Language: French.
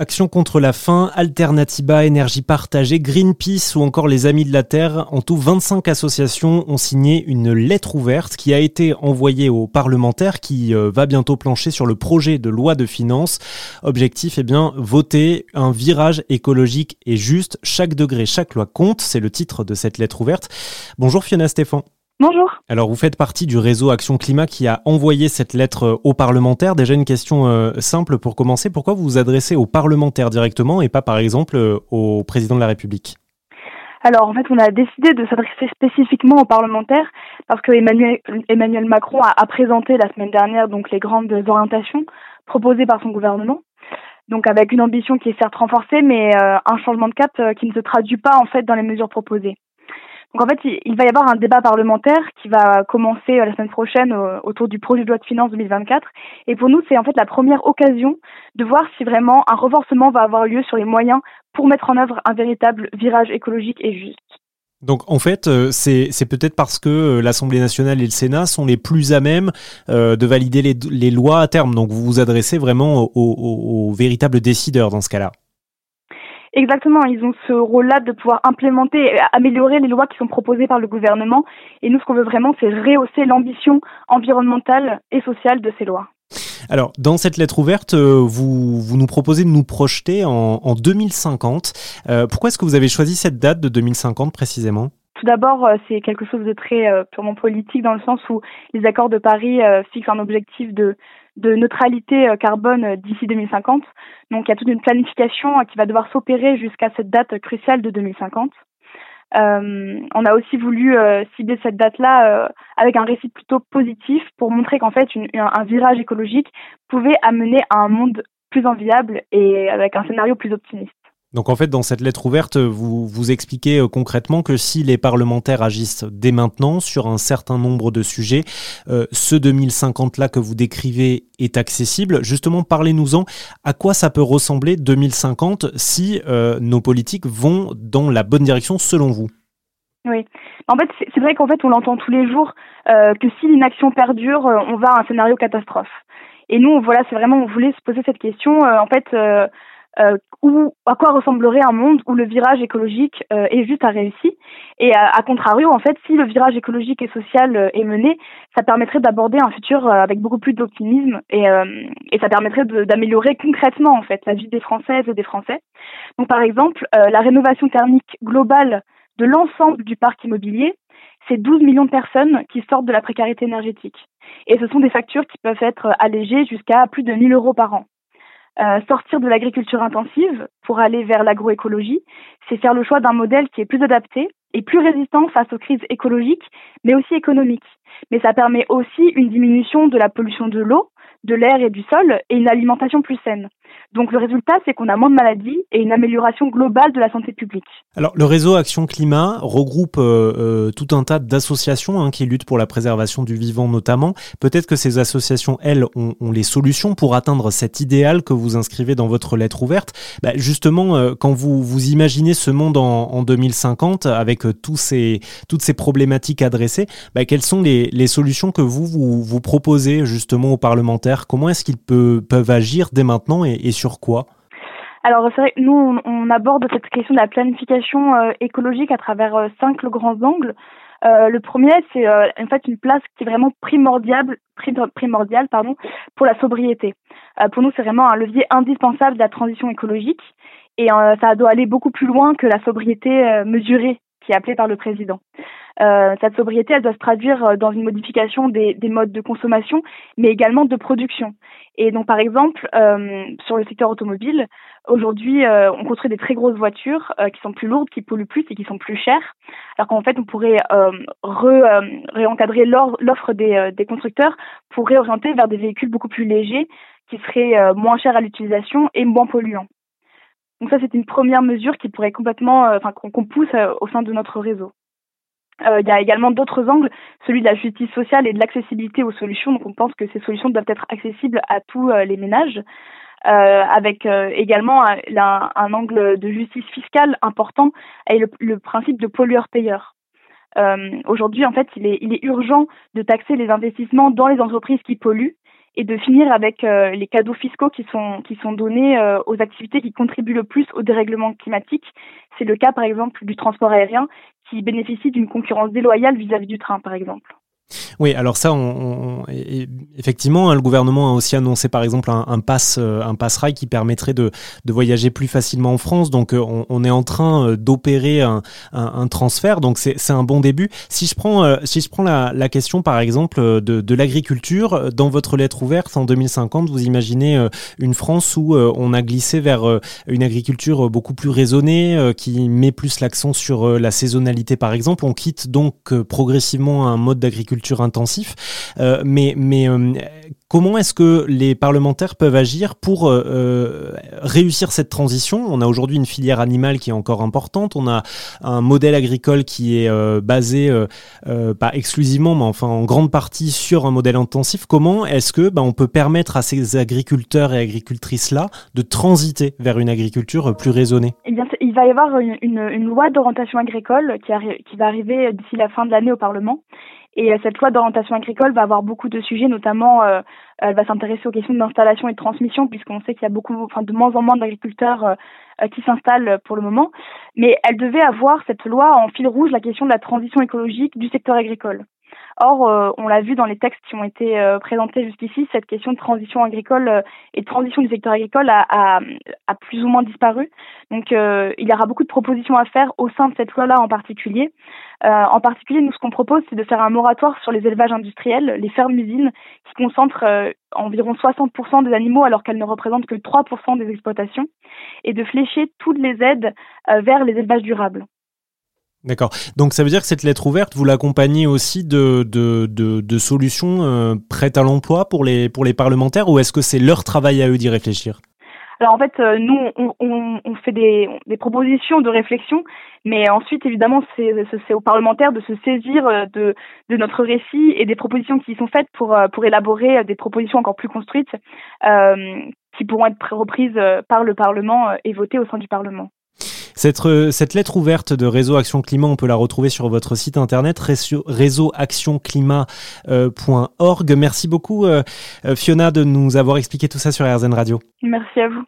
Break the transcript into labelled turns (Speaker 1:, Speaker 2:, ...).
Speaker 1: Action contre la faim, Alternativa, Énergie partagée, Greenpeace ou encore les Amis de la Terre, en tout 25 associations ont signé une lettre ouverte qui a été envoyée aux parlementaires qui euh, va bientôt plancher sur le projet de loi de finances. Objectif, eh bien, voter un virage écologique et juste. Chaque degré, chaque loi compte. C'est le titre de cette lettre ouverte. Bonjour Fiona Stéphane.
Speaker 2: Bonjour.
Speaker 1: Alors vous faites partie du réseau Action Climat qui a envoyé cette lettre euh, aux parlementaires. Déjà une question euh, simple pour commencer. Pourquoi vous vous adressez aux parlementaires directement et pas par exemple euh, au président de la République?
Speaker 2: Alors en fait, on a décidé de s'adresser spécifiquement aux parlementaires parce que Emmanuel, Macron a, présenté la semaine dernière donc les grandes orientations proposées par son gouvernement. Donc avec une ambition qui est certes renforcée, mais un changement de cap qui ne se traduit pas en fait dans les mesures proposées. Donc en fait, il va y avoir un débat parlementaire qui va commencer euh, la semaine prochaine autour du projet de loi de finances 2024. Et pour nous, c'est en fait la première occasion de voir si vraiment un renforcement va avoir lieu sur les moyens pour mettre en œuvre un véritable virage écologique et juste.
Speaker 1: Donc en fait, euh, c'est peut-être parce que euh, l'Assemblée nationale et le Sénat sont les plus à même de valider les, lois à terme. Donc vous vous adressez vraiment aux véritables décideurs dans ce cas-là.
Speaker 2: Exactement, ils ont ce rôle-là de pouvoir implémenter améliorer les lois qui sont proposées par le gouvernement. Et nous, ce qu'on veut vraiment, c'est rehausser l'ambition environnementale et sociale de ces lois.
Speaker 1: Alors, dans cette lettre ouverte, euh, vous, vous nous proposez de nous projeter en, en 2050. Euh, pourquoi est-ce que vous avez choisi cette date de 2050 précisément?
Speaker 2: Tout d'abord, euh, c'est quelque chose de très purement politique dans le sens où les accords de Paris fixent un objectif de neutralité euh, carbone euh, d'ici 2050. Donc il y a toute une planification euh, qui va devoir s'opérer jusqu'à cette date cruciale de 2050. Euh, on a aussi voulu cibler cette date-là avec un récit plutôt positif pour montrer qu'en fait un virage écologique pouvait amener à un monde plus enviable et avec un scénario plus optimiste.
Speaker 1: Donc en fait, dans cette lettre ouverte, vous, vous expliquez euh, concrètement que si les parlementaires agissent dès maintenant sur un certain nombre de sujets, euh, ce 2050-là que vous décrivez est accessible. Justement, parlez-nous-en. À quoi ça peut ressembler 2050 si euh, nos politiques vont dans la bonne direction selon vous?
Speaker 2: Oui. En fait, c'est vrai qu'en fait, on l'entend tous les jours que si l'inaction perdure, on va à un scénario catastrophe. Et nous, voilà, c'est vraiment, on voulait se poser cette question. en fait, euh, à quoi ressemblerait un monde où le virage écologique euh, est juste à réussi. Et à, contrario, en fait, si le virage écologique et social euh, est mené, ça permettrait d'aborder un futur euh, avec beaucoup plus d'optimisme et, et ça permettrait d'améliorer concrètement en fait la vie des Françaises et des Français. Donc, par exemple, la rénovation thermique globale de l'ensemble du parc immobilier, c'est 12 millions de personnes qui sortent de la précarité énergétique. Et ce sont des factures qui peuvent être allégées jusqu'à plus de 1000 euros par an. Euh, sortir de l'agriculture intensive pour aller vers l'agroécologie, c'est faire le choix d'un modèle qui est plus adapté et plus résistant face aux crises écologiques, mais aussi économiques. Mais ça permet aussi une diminution de la pollution de l'eau, de l'air et du sol et une alimentation plus saine. Donc le résultat, c'est qu'on a moins de maladies et une amélioration globale de la santé publique.
Speaker 1: Alors le réseau Action Climat regroupe euh, euh, tout un tas d'associations hein, qui luttent pour la préservation du vivant notamment. Peut-être que ces associations, elles, ont, les solutions pour atteindre cet idéal que vous inscrivez dans votre lettre ouverte. Bah, justement, euh, quand vous, vous imaginez ce monde en, 2050 avec tous ces, toutes ces problématiques adressées, bah, quelles sont les, solutions que vous, vous, proposez justement aux parlementaires? Comment est-ce qu'ils peuvent agir dès maintenant et, et sur quoi
Speaker 2: alors c'est vrai, nous on, aborde cette question de la planification euh, écologique à travers euh, cinq grands angles. Euh, le premier, c'est en fait une place qui est vraiment primordiale, primordiale pardon, pour la sobriété. pour nous, c'est vraiment un levier indispensable de la transition écologique et ça doit aller beaucoup plus loin que la sobriété mesurée qui est appelée par le président. Euh, cette sobriété, elle doit se traduire euh, dans une modification des, modes de consommation, mais également de production. Et donc, par exemple, euh, sur le secteur automobile, aujourd'hui, on construit des très grosses voitures qui sont plus lourdes, qui polluent plus et qui sont plus chères, alors qu'en fait, on pourrait réencadrer l'offre des, des, constructeurs pour réorienter vers des véhicules beaucoup plus légers, qui seraient moins chers à l'utilisation et moins polluants. Donc ça, c'est une première mesure qui pourrait complètement, enfin, qu'on pousse au sein de notre réseau. Euh, il y a également d'autres angles, celui de la justice sociale et de l'accessibilité aux solutions. Donc on pense que ces solutions doivent être accessibles à tous euh, les ménages, euh, avec également un, angle de justice fiscale important et le, principe de pollueur-payeur. Aujourd'hui, en fait, il est, il est urgent de taxer les investissements dans les entreprises qui polluent et de finir avec les cadeaux fiscaux qui sont qui sont donnés aux activités qui contribuent le plus au dérèglement climatique. C'est le cas par exemple du transport aérien qui bénéficie d'une concurrence déloyale vis-à-vis -vis du train par exemple.
Speaker 1: Oui, alors ça, on, effectivement, hein, le gouvernement a aussi annoncé par exemple un, un pass, euh, un pass rail qui permettrait de, de, voyager plus facilement en France. Donc, euh, on, on est en train euh, d'opérer un, un, transfert. Donc, c'est un bon début. Si je prends, si je prends la, la question par exemple de, de l'agriculture, dans votre lettre ouverte en 2050, vous imaginez une France où on a glissé vers une agriculture beaucoup plus raisonnée, qui met plus l'accent sur la saisonnalité par exemple. On quitte donc progressivement un mode d'agriculture intensif. Euh, mais mais euh, comment est-ce que les parlementaires peuvent agir pour euh, réussir cette transition? On a aujourd'hui une filière animale qui est encore importante. On a un modèle agricole qui est basé pas exclusivement, mais enfin en grande partie sur un modèle intensif. Comment est-ce que ben, on peut permettre à ces agriculteurs et agricultrices là de transiter vers une agriculture plus raisonnée?
Speaker 2: Eh bien, il va y avoir une, loi d'orientation agricole qui va arriver d'ici la fin de l'année au Parlement et euh, cette loi d'orientation agricole va avoir beaucoup de sujets, notamment euh, elle va s'intéresser aux questions d'installation et de transmission, puisqu'on sait qu'il y a beaucoup, enfin de moins en moins d'agriculteurs euh, qui s'installent pour le moment. Mais elle devait avoir cette loi en fil rouge la question de la transition écologique du secteur agricole. Or, on l'a vu dans les textes qui ont été présentés jusqu'ici, cette question de transition agricole et de transition du secteur agricole a, a, plus ou moins disparu. Donc, il y aura beaucoup de propositions à faire au sein de cette loi-là en particulier. Euh, en particulier, nous, ce qu'on propose, c'est de faire un moratoire sur les élevages industriels, les fermes-usines, qui concentrent euh, environ 60% des animaux alors qu'elles ne représentent que 3% des exploitations, et de flécher toutes les aides euh, vers les élevages durables.
Speaker 1: D'accord. Donc ça veut dire que cette lettre ouverte, vous l'accompagnez aussi de, de, de, solutions prêtes à l'emploi pour les, pour les parlementaires ou est-ce que c'est leur travail à eux d'y réfléchir?
Speaker 2: Alors en fait, euh, nous, on, on, fait des, des, propositions de réflexion, mais ensuite, évidemment, c'est aux parlementaires de se saisir euh, de, de, notre récit et des propositions qui sont faites pour, euh, pour élaborer des propositions encore plus construites euh, qui pourront être reprises par le Parlement et votées au sein du Parlement.
Speaker 1: Cette, cette, lettre ouverte de Réseau Action Climat, on peut la retrouver sur votre site internet réseauactionclimat.org. Merci beaucoup Fiona de nous avoir expliqué tout ça sur RZN Radio.
Speaker 2: Merci à vous.